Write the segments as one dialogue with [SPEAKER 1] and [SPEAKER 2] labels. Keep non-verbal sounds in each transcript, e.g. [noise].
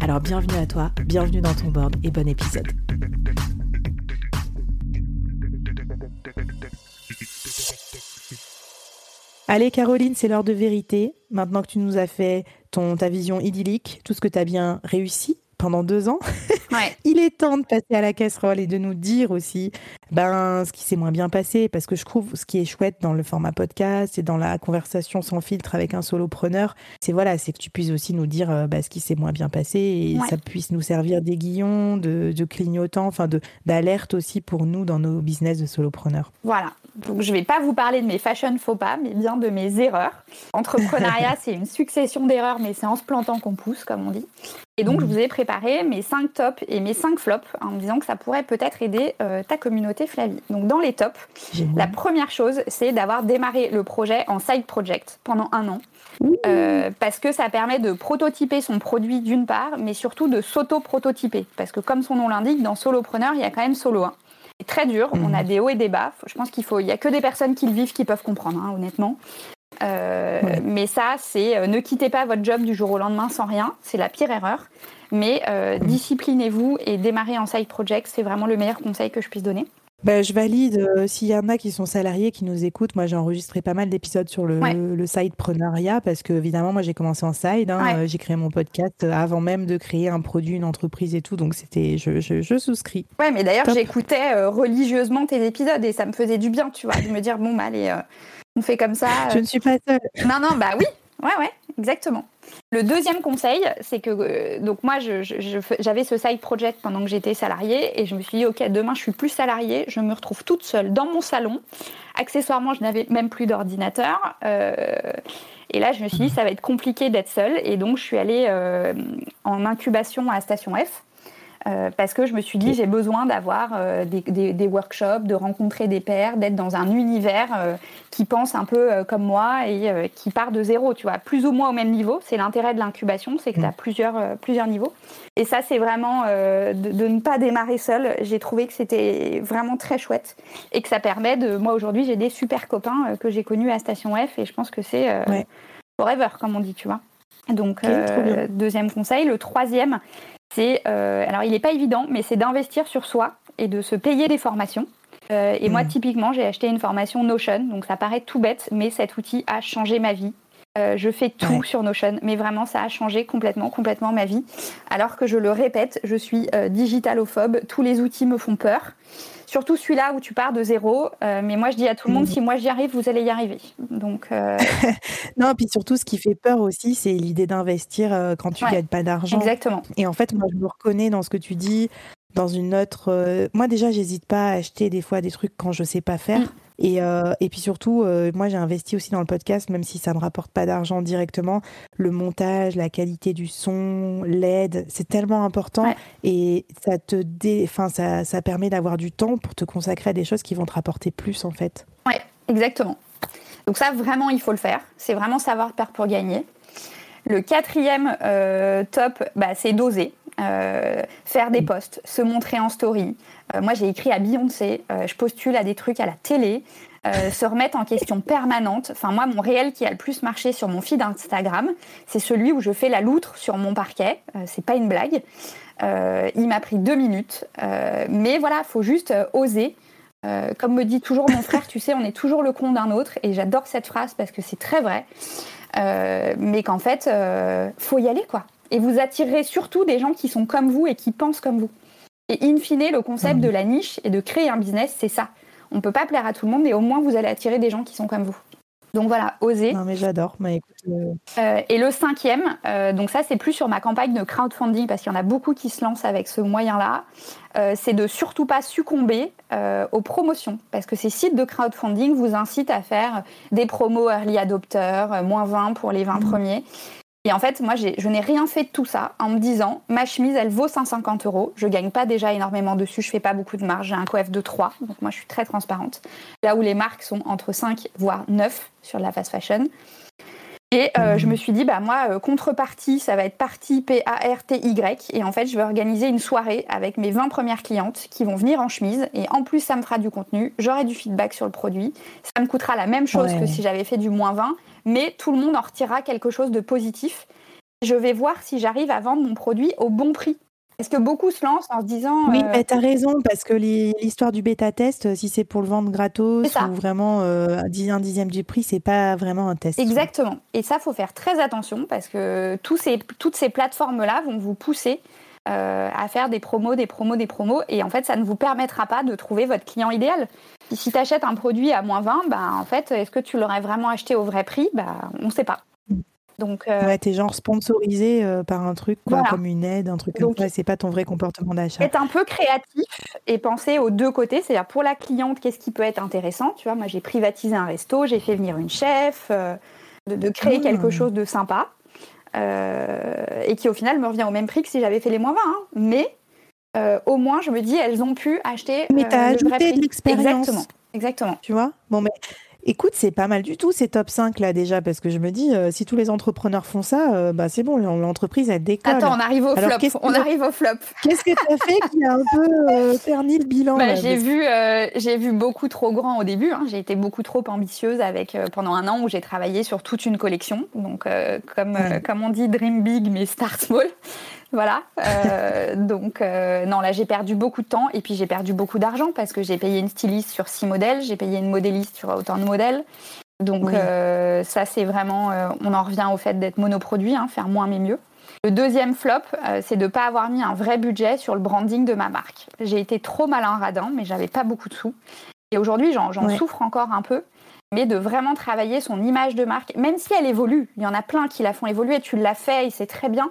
[SPEAKER 1] Alors bienvenue à toi, bienvenue dans ton board et bon épisode. Allez Caroline, c'est l'heure de vérité. Maintenant que tu nous as fait ton, ta vision idyllique, tout ce que tu as bien réussi pendant deux ans, [laughs] il est temps de passer à la casserole et de nous dire aussi ben, ce qui s'est moins bien passé. Parce que je trouve ce qui est chouette dans le format podcast et dans la conversation sans filtre avec un solopreneur, c'est voilà, c'est que tu puisses aussi nous dire euh, ben, ce qui s'est moins bien passé et ça puisse nous servir d'aiguillon, de, de clignotant, enfin d'alerte aussi pour nous dans nos business de solopreneurs.
[SPEAKER 2] Voilà. Donc je vais pas vous parler de mes fashion faux pas, mais bien de mes erreurs. Entrepreneuriat, [laughs] c'est une succession d'erreurs, mais c'est en se plantant qu'on pousse, comme on dit. Et donc, je mm. vous ai préparé mes 5 tops et mes 5 flops en me disant que ça pourrait peut-être aider euh, ta communauté Flavie. Donc, dans les tops, la première chose, c'est d'avoir démarré le projet en side project pendant un an. Euh, parce que ça permet de prototyper son produit d'une part, mais surtout de s'auto-prototyper. Parce que comme son nom l'indique, dans Solopreneur, il y a quand même solo. Hein. C'est très dur, on a mm. des hauts et des bas. Je pense qu'il faut, il y a que des personnes qui le vivent qui peuvent comprendre, hein, honnêtement. Euh, mais ça, c'est euh, ne quittez pas votre job du jour au lendemain sans rien. C'est la pire erreur. Mais euh, disciplinez-vous et démarrez en side project. C'est vraiment le meilleur conseil que je puisse donner.
[SPEAKER 1] Ben, je valide. S'il y en a qui sont salariés, qui nous écoutent, moi j'ai enregistré pas mal d'épisodes sur le, le sidepreneuriat parce que évidemment moi j'ai commencé en side. Hein, j'ai créé mon podcast avant même de créer un produit, une entreprise et tout. Donc c'était, je, je, souscris.
[SPEAKER 2] Ouais, mais d'ailleurs j'écoutais religieusement tes épisodes et ça me faisait du bien, tu vois, de me dire bon bah allez on fait comme ça.
[SPEAKER 1] Je ne suis pas seule.
[SPEAKER 2] Non, non, bah oui. Ouais, ouais, exactement. Le deuxième conseil, c'est que euh, donc moi, j'avais ce side project pendant que j'étais salariée et je me suis dit, ok, demain, je suis plus salariée, je me retrouve toute seule dans mon salon. Accessoirement, je n'avais même plus d'ordinateur. Euh, et là, je me suis dit, ça va être compliqué d'être seule. Et donc, je suis allée euh, en incubation à Station F. Euh, parce que je me suis dit j'ai besoin d'avoir euh, des, workshops, de rencontrer des pairs, d'être dans un univers euh, qui pense un peu comme moi et qui part de zéro, tu vois, plus ou moins au même niveau. C'est l'intérêt de l'incubation, c'est que tu as plusieurs, plusieurs niveaux. Et ça, c'est vraiment de, ne pas démarrer seul. J'ai trouvé que c'était vraiment très chouette et que ça permet de. Moi aujourd'hui, j'ai des super copains que j'ai connus à Station F et je pense que c'est forever, comme on dit, tu vois. Donc, deuxième conseil. Le troisième, c'est, euh, alors il n'est pas évident, mais c'est d'investir sur soi et de se payer des formations. Euh, et moi, hmm. typiquement, j'ai acheté une formation Notion, donc ça paraît tout bête, mais cet outil a changé ma vie. Euh, je fais tout sur Notion, mais vraiment, ça a changé complètement, complètement ma vie. Alors que je le répète, je suis digitalophobe, tous les outils me font peur. Surtout celui-là où tu pars de zéro. Euh, mais moi, je dis à tout le monde, mm. si moi j'y arrive, vous allez y arriver. Donc, euh, [laughs]
[SPEAKER 1] non, puis surtout, ce qui fait peur aussi, c'est l'idée d'investir euh, quand tu ne gagnes pas d'argent.
[SPEAKER 2] Exactement.
[SPEAKER 1] Et en fait, moi, je me reconnais dans ce que tu dis. Dans une autre. Moi, déjà, j'hésite pas à acheter des fois des trucs quand je sais pas faire. Mm. Et, euh, et puis surtout, euh, moi j'ai investi aussi dans le podcast, même si ça ne me rapporte pas d'argent directement. Le montage, la qualité du son, l'aide, c'est tellement important. Et ça te dé... enfin, ça, ça permet d'avoir du temps pour te consacrer à des choses qui vont te rapporter plus en fait.
[SPEAKER 2] Ouais, exactement. Donc ça, vraiment, il faut le faire. C'est vraiment savoir faire pour gagner. Le quatrième euh, top, bah, c'est d'oser. Faire des posts, se montrer en story, euh, moi, j'ai écrit à Beyoncé, euh, je postule à des trucs à la télé, euh, se remettre en question permanente. Enfin, moi, mon réel qui a le plus marché sur mon feed Instagram, c'est celui où je fais la loutre sur mon parquet. c'est pas une blague. il m'a pris deux minutes. mais voilà, faut juste oser. comme me dit toujours mon frère, tu sais, on est toujours le con d'un autre. Et j'adore cette phrase parce que c'est très vrai. mais qu'en fait, faut y aller, quoi. Et vous attirerez surtout des gens qui sont comme vous et qui pensent comme vous. Et in fine, le concept de la niche et de créer un business, c'est ça. On ne peut pas plaire à tout le monde, mais au moins vous allez attirer des gens qui sont comme vous. Donc voilà, oser.
[SPEAKER 1] Non mais j'adore. Mais
[SPEAKER 2] euh, euh, et le cinquième, euh, donc ça c'est plus sur ma campagne de crowdfunding parce qu'il y en a beaucoup qui se lancent avec ce moyen-là. c'est de surtout pas succomber aux promotions parce que ces sites de crowdfunding vous incitent à faire des promos early adopteurs, moins 20 pour les 20 mmh. premiers. Et en fait, moi, je n'ai rien fait de tout ça en me disant, ma chemise, elle vaut 150 euros. Je gagne pas déjà énormément dessus, je fais pas beaucoup de marge. J'ai un coef de 3, donc moi, je suis très transparente. Là où les marques sont entre 5 voire 9 sur la fast fashion. Et euh, je me suis dit, bah moi, euh, contrepartie, ça va être partie P-A-R-T-Y. Et en fait, je vais organiser une soirée avec mes 20 premières clientes qui vont venir en chemise. Et en plus, ça me fera du contenu. J'aurai du feedback sur le produit. Ça me coûtera la même chose que si j'avais fait du moins 20 mais tout le monde en retirera quelque chose de positif. Je vais voir si j'arrive à vendre mon produit au bon prix. Est-ce que beaucoup se lancent en se disant.
[SPEAKER 1] Oui, euh, tu as raison, parce que l'histoire du bêta-test, si c'est pour le vendre gratos ou vraiment euh, un dixième du prix, c'est pas vraiment un test.
[SPEAKER 2] Exactement. Et ça, faut faire très attention parce que tous ces, toutes ces plateformes-là vont vous pousser euh, à faire des promos, des promos, des promos. Et en fait, ça ne vous permettra pas de trouver votre client idéal. si tu achètes un produit à moins 20, bah, en fait, est-ce que tu l'aurais vraiment acheté au vrai prix? Bah, On ne sait pas.
[SPEAKER 1] Donc, euh... ouais, t'es genre sponsorisé euh, par un truc, comme une aide, un truc comme ça, c'est pas ton vrai comportement d'achat.
[SPEAKER 2] Être un peu créatif et penser aux deux côtés, c'est-à-dire pour la cliente, qu'est-ce qui peut être intéressant Tu vois, moi j'ai privatisé un resto, j'ai fait venir une chef, euh, de, créer quelque ah. chose de sympa. Et qui au final me revient au même prix que si j'avais fait les moins 20. Hein. Mais au moins, je me dis, elles ont pu acheter.
[SPEAKER 1] Mais tu as ajouté de l'expérience.
[SPEAKER 2] Exactement. Exactement.
[SPEAKER 1] Tu vois? Bon, mais Écoute, c'est pas mal du tout ces top 5 là déjà, parce que je me dis, euh, si tous les entrepreneurs font ça, euh, bah, c'est bon, l'entreprise elle décolle.
[SPEAKER 2] Attends, on arrive au flop. On arrive au flop.
[SPEAKER 1] Qu'est-ce que tu as fait qui a un peu euh, terni le bilan
[SPEAKER 2] bah, J'ai vu, j'ai vu beaucoup trop grand au début. Hein. J'ai été beaucoup trop ambitieuse avec pendant un an où j'ai travaillé sur toute une collection. Donc, comme, comme on dit, dream big mais start small. Voilà. Euh, [laughs] donc, euh, non, là, j'ai perdu beaucoup de temps et puis j'ai perdu beaucoup d'argent parce que j'ai payé une styliste sur six modèles, j'ai payé une modéliste sur autant de modèles. Donc, euh, ça, c'est vraiment. on en revient au fait d'être monoproduit, hein, faire moins mais mieux. Le deuxième flop, c'est de ne pas avoir mis un vrai budget sur le branding de ma marque. J'ai été trop malin radin, mais j'avais pas beaucoup de sous. Et aujourd'hui, j'en souffre encore un peu mais de vraiment travailler son image de marque, même si elle évolue. Il y en a plein qui la font évoluer, tu l'as fait et c'est très bien.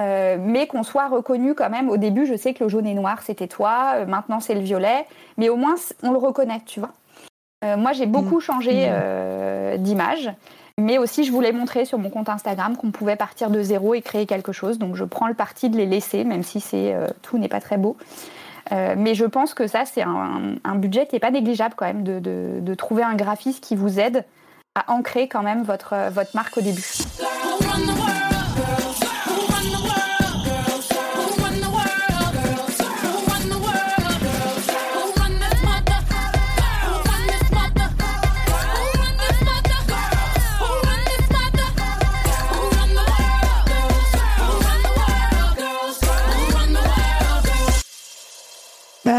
[SPEAKER 2] Euh, mais qu'on soit reconnu quand même. Au début, je sais que le jaune et noir, c'était toi, euh, maintenant c'est le violet, mais au moins on le reconnaît, tu vois. Euh, moi, j'ai beaucoup mm. changé mm. d'image, mais aussi je voulais montrer sur mon compte Instagram qu'on pouvait partir de zéro et créer quelque chose. Donc je prends le parti de les laisser, même si c'est tout n'est pas très beau. mais je pense que ça, c'est un, budget qui n'est pas négligeable quand même, de, de, trouver un graphiste qui vous aide à ancrer quand même votre, votre marque au début.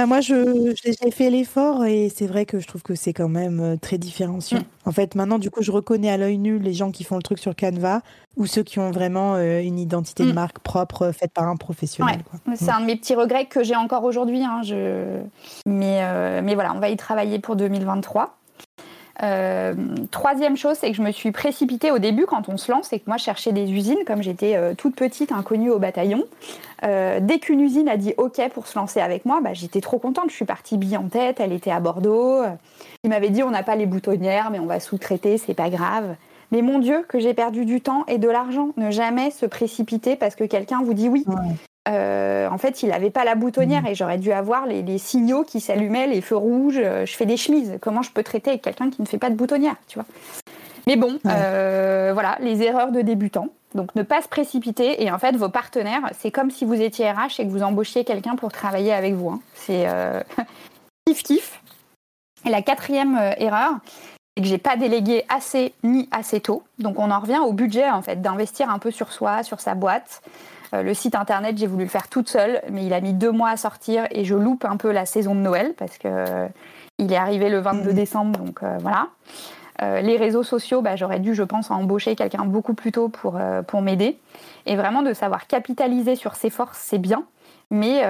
[SPEAKER 1] Bah, moi, je, j'ai fait l'effort et c'est vrai que je trouve que c'est quand même euh, très différenciant. Mm. En fait, maintenant, du coup, je reconnais à l'œil nu les gens qui font le truc sur Canva ou ceux qui ont vraiment euh, une identité de mm. marque propre euh, faite par un professionnel.
[SPEAKER 2] C'est un de mes petits regrets que j'ai encore aujourd'hui. Hein, je... mais, mais voilà, on va y travailler pour 2023. Euh, troisième chose, c'est que je me suis précipitée au début quand on se lance et que moi je cherchais des usines, comme j'étais euh, toute petite, inconnue au bataillon. Euh, dès qu'une usine a dit OK pour se lancer avec moi, bah, j'étais trop contente. Je suis partie bille en tête, elle était à Bordeaux. Il m'avait dit on n'a pas les boutonnières, mais on va sous-traiter, c'est pas grave. Mais mon Dieu, que j'ai perdu du temps et de l'argent. Ne jamais se précipiter parce que quelqu'un vous dit oui. Euh, en fait, il n'avait pas la boutonnière mm. et j'aurais dû avoir les, signaux qui s'allumaient, les feux rouges. Euh, je fais des chemises. Comment je peux traiter avec quelqu'un qui ne fait pas de boutonnière, tu vois? Mais bon, euh, voilà, les erreurs de débutants. Donc, ne pas se précipiter. Et en fait, vos partenaires, c'est comme si vous étiez RH et que vous embauchiez quelqu'un pour travailler avec vous. Hein. C'est [laughs] kiff kiff. Et la quatrième erreur, c'est que j'ai pas délégué assez ni assez tôt. Donc, on en revient au budget en fait, d'investir un peu sur soi, sur sa boîte. Euh, le site internet, j'ai voulu le faire toute seule, mais il a mis deux mois à sortir et je loupe un peu la saison de Noël parce que euh, il est arrivé le 22 mhm. décembre, donc euh, voilà. les réseaux sociaux, bah, j'aurais dû, je pense, embaucher quelqu'un beaucoup plus tôt pour, pour m'aider. Et vraiment de savoir capitaliser sur ses forces, c'est bien, mais,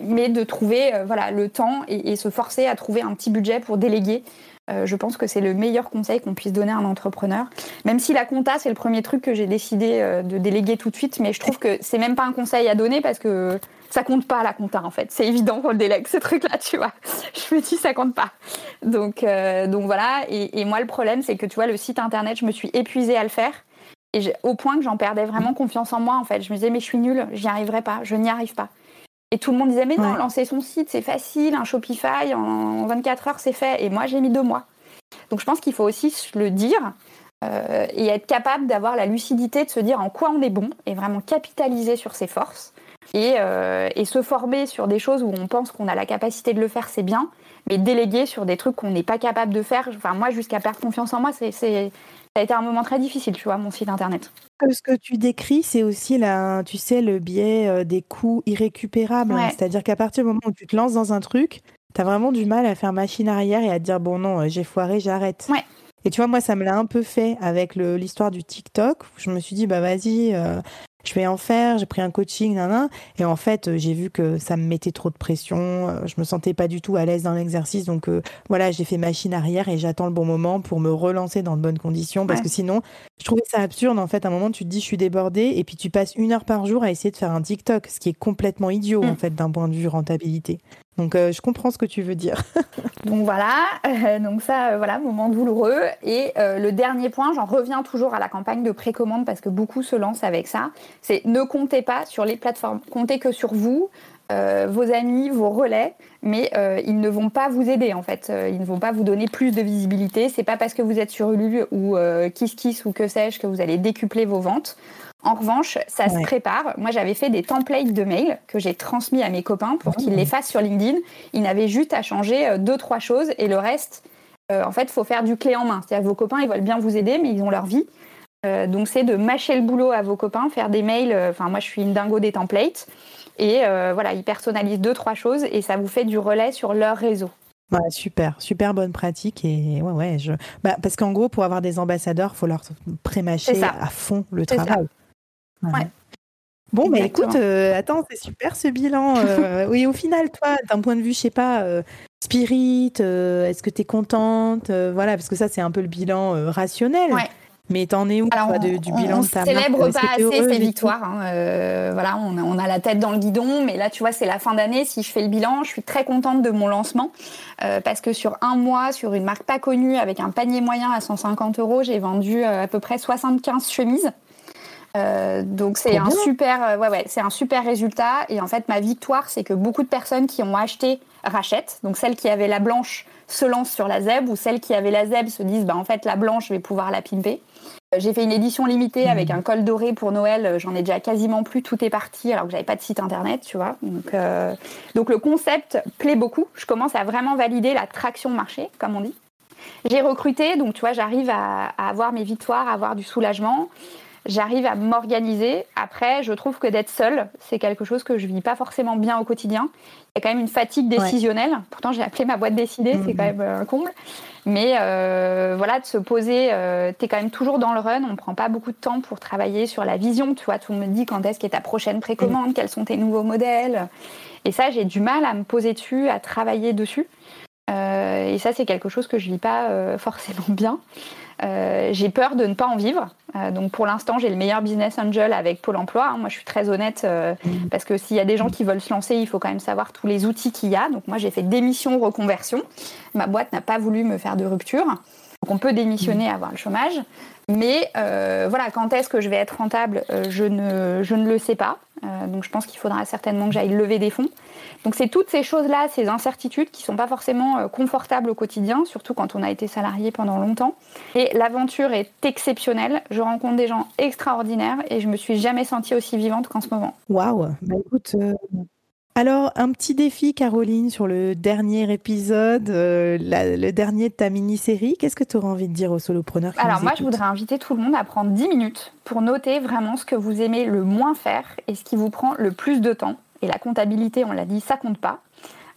[SPEAKER 2] mais de trouver voilà, le temps et, se forcer à trouver un petit budget pour déléguer euh, je pense que c'est le meilleur conseil qu'on puisse donner à un entrepreneur. Même si la compta, c'est le premier truc que j'ai décidé euh, de déléguer tout de suite, mais je trouve que c'est même pas un conseil à donner parce que ça compte pas la compta en fait. C'est évident qu'on le délègue ce truc-là, tu vois. [laughs] Je me dis ça compte pas. Donc, euh, voilà. Et, moi, le problème, c'est que tu vois, le site internet, je me suis épuisée à le faire. Au point que j'en perdais vraiment confiance en moi en fait. Je me disais, mais je suis nulle, j'y arriverai pas, je n'y arrive pas. Et tout le monde disait, mais non, lancer son site, c'est facile, un Shopify, en 24 heures, c'est fait. Et moi, j'ai mis deux mois. Donc je pense qu'il faut aussi le dire euh, et être capable d'avoir la lucidité de se dire en quoi on est bon et vraiment capitaliser sur ses forces. Et, euh, et se former sur des choses où on pense qu'on a la capacité de le faire, c'est bien, mais déléguer sur des trucs qu'on n'est pas capable de faire. Enfin, moi, jusqu'à perdre confiance en moi, c'est, ça a été un moment très difficile, tu vois, mon site internet.
[SPEAKER 1] Ce que tu décris, c'est aussi la, tu sais, le biais euh, des coûts irrécupérables. C'est-à-dire qu'à partir du moment où tu te lances dans un truc, tu as vraiment du mal à faire machine arrière et à te dire bon non, euh, j'ai foiré, j'arrête.
[SPEAKER 2] Ouais.
[SPEAKER 1] Et tu vois, moi, ça me l'a un peu fait avec l'histoire du TikTok. Je me suis dit, bah vas-y, euh, je vais en faire, j'ai pris un coaching, nan, et en fait, euh, j'ai vu que ça me mettait trop de pression, euh, je me sentais pas du tout à l'aise dans l'exercice, donc euh, voilà, j'ai fait machine arrière et j'attends le bon moment pour me relancer dans de bonnes conditions, parce que sinon, je trouvais ça absurde, en fait, à un moment, tu te dis, je suis débordée, et puis tu passes une heure par jour à essayer de faire un TikTok, ce qui est complètement idiot, en mm. fait, d'un point de vue rentabilité. Donc je comprends ce que tu veux dire. [laughs]
[SPEAKER 2] donc voilà, donc ça, voilà, moment douloureux. Et le dernier point, j'en reviens toujours à la campagne de précommande parce que beaucoup se lancent avec ça. C'est ne comptez pas sur les plateformes, comptez que sur vous, euh, vos amis, vos relais, mais euh, ils ne vont pas vous aider en fait. Euh, ils ne vont pas vous donner plus de visibilité. C'est pas parce que vous êtes sur Ulu ou KissKiss ou que sais-je que vous allez décupler vos ventes. En revanche, ça se prépare. Moi, j'avais fait des templates de mails que j'ai transmis à mes copains pour qu'ils les fassent sur LinkedIn. Ils n'avaient juste à changer deux, trois choses et le reste, en fait, il faut faire du clé en main. C'est-à-dire que vos copains, ils veulent bien vous aider, mais ils ont leur vie. Euh, donc c'est de mâcher le boulot à vos copains, faire des mails. Euh, enfin moi je suis une dingo des templates et euh, voilà ils personnalisent deux trois choses et ça vous fait du relais sur leur réseau.
[SPEAKER 1] super, super bonne pratique et ouais ouais je bah, parce qu'en gros pour avoir des ambassadeurs faut leur pré-mâcher à fond le travail. Bon, bah écoute, attends, c'est super ce bilan. [laughs] oui, au final, toi, d'un point de vue, je sais pas, spirit, est-ce que tu es contente Voilà, parce que ça, c'est un peu le bilan rationnel. Mais t'en es où du bilan de ta
[SPEAKER 2] célèbre pas assez ces victoires. Hein, euh, voilà, on a, la tête dans le guidon, mais là, tu vois, c'est la fin d'année. Si je fais le bilan, je suis très contente de mon lancement euh, parce que sur un mois, sur une marque pas connue, avec un panier moyen à 150 euros, j'ai vendu euh, à peu près 75 chemises. Donc c'est un super, ouais, ouais, c'est un super résultat. Et en fait, ma victoire, c'est que beaucoup de personnes qui ont acheté rachètent. Donc celles qui avaient la blanche se lancent sur la ZEB ou celles qui avaient la ZEB se disent bah, en fait la blanche je vais pouvoir la pimper. Euh, j'ai fait une édition limitée mmh. avec un col doré pour Noël. Euh, j'en ai déjà quasiment plus. Tout est parti alors que j'avais pas de site internet, tu vois. Donc, euh, donc le concept plaît beaucoup. Je commence à vraiment valider la traction marché, comme on dit. J'ai recruté, donc tu vois, j'arrive à, à, avoir mes victoires, à avoir du soulagement j'arrive à m'organiser. Après, je trouve que d'être seule, c'est quelque chose que je vis pas forcément bien au quotidien. Il y a quand même une fatigue décisionnelle. Pourtant, j'ai appelé ma boîte décidée, c'est quand même un comble. Mais euh, voilà, de se poser, euh, tu es quand même toujours dans le run. On ne prend pas beaucoup de temps pour travailler sur la vision. Tu vois, tout le monde me dit quand est-ce qu'est ta prochaine précommande, quels sont tes nouveaux modèles. Et ça, j'ai du mal à me poser dessus, à travailler dessus. Euh, et ça, c'est quelque chose que je vis pas [laughs] forcément bien. Euh, j'ai peur de ne pas en vivre. Euh, donc pour l'instant, j'ai le meilleur business angel avec Pôle Emploi. Hein. Moi, je suis très honnête euh, parce que s'il y a des gens qui veulent se lancer, il faut quand même savoir tous les outils qu'il y a. Donc moi, j'ai fait démission reconversion. Ma boîte n'a pas voulu me faire de rupture. Donc on peut démissionner, avoir le chômage. Mais voilà, quand est-ce que je vais être rentable, ne, je ne le sais pas. donc je pense qu'il faudra certainement que j'aille lever des fonds. Donc c'est toutes ces choses-là, ces incertitudes qui ne sont pas forcément euh, confortables au quotidien, surtout quand on a été salarié pendant longtemps. Et l'aventure est exceptionnelle. Je rencontre des gens extraordinaires et je me suis jamais sentie aussi vivante qu'en ce moment.
[SPEAKER 1] Waouh Bah écoute. Euh, alors, un petit défi, Caroline, sur le dernier épisode, euh, le dernier de ta mini-série. Qu'est-ce que tu aurais envie de dire aux solopreneurs qui
[SPEAKER 2] Alors, moi, je voudrais inviter tout le monde à prendre 10 minutes pour noter vraiment ce que vous aimez le moins faire et ce qui vous prend le plus de temps et la comptabilité, on l'a dit, ça compte pas.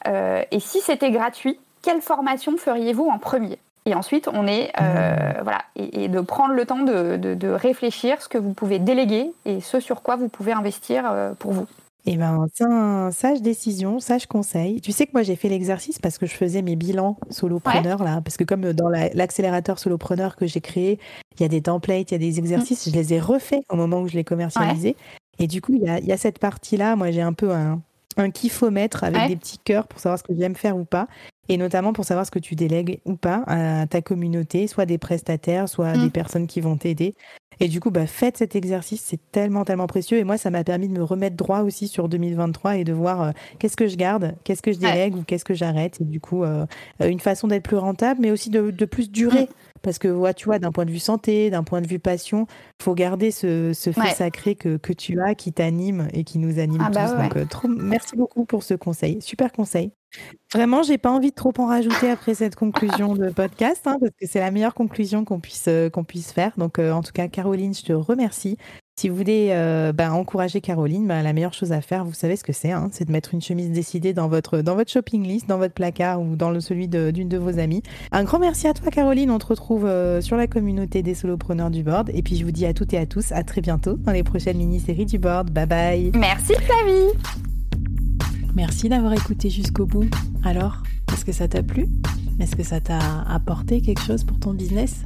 [SPEAKER 2] Euh, et si c'était gratuit, quelle formation feriez-vous en premier? Et ensuite, on est mmh. voilà et, de prendre le temps de, de, réfléchir ce que vous pouvez déléguer et ce sur quoi vous pouvez investir pour vous.
[SPEAKER 1] Eh ben, c'est un sage décision, sage conseil. Tu sais que moi, j'ai fait l'exercice parce que je faisais mes bilans solopreneur, là. Parce que comme dans l'accélérateur solopreneur que j'ai créé, il y a des templates, il y a des exercices, je les ai refaits au moment où je les commercialisais. Et du coup, il y a, cette partie-là. Moi, j'ai un peu un, un kiffomètre avec des petits cœurs pour savoir ce que j'aime faire ou pas. Et notamment pour savoir ce que tu délègues ou pas à ta communauté, soit des prestataires, soit des mmh. personnes qui vont t'aider. Et du coup, bah, faites cet exercice, c'est tellement, tellement précieux. Et moi, ça m'a permis de me remettre droit aussi sur 2023 et de voir euh, qu'est-ce que je garde, qu'est-ce que je délègue ou qu'est-ce que j'arrête. Et du coup, euh, une façon d'être plus rentable, mais aussi de, de plus durer. Mmh. Parce que, ouais, tu vois, d'un point de vue santé, d'un point de vue passion, faut garder ce, ce fait sacré que, que, tu as, qui t'anime et qui nous anime ah bah tous. Donc, euh, trop, merci beaucoup pour ce conseil. Super conseil. Vraiment, j'ai pas envie de trop en rajouter après cette conclusion de podcast, hein, parce que c'est la meilleure conclusion qu'on puisse, euh, qu'on puisse faire. Donc, euh, en tout cas, Caroline, je te remercie. Si vous voulez euh, bah, encourager Caroline, bah, la meilleure chose à faire, vous savez ce que c'est, hein, c'est de mettre une chemise décidée dans votre, dans votre shopping list, dans votre placard ou dans le, celui d'une de, vos amies. Un grand merci à toi, Caroline. On te retrouve sur la communauté des solopreneurs du board. Et puis, je vous dis à toutes et à tous, à très bientôt dans les prochaines mini-séries du board. Bye bye.
[SPEAKER 2] Merci, Flavie.
[SPEAKER 3] Merci d'avoir écouté jusqu'au bout. Alors, est-ce que ça t'a plu? Est-ce que ça t'a apporté quelque chose pour ton business?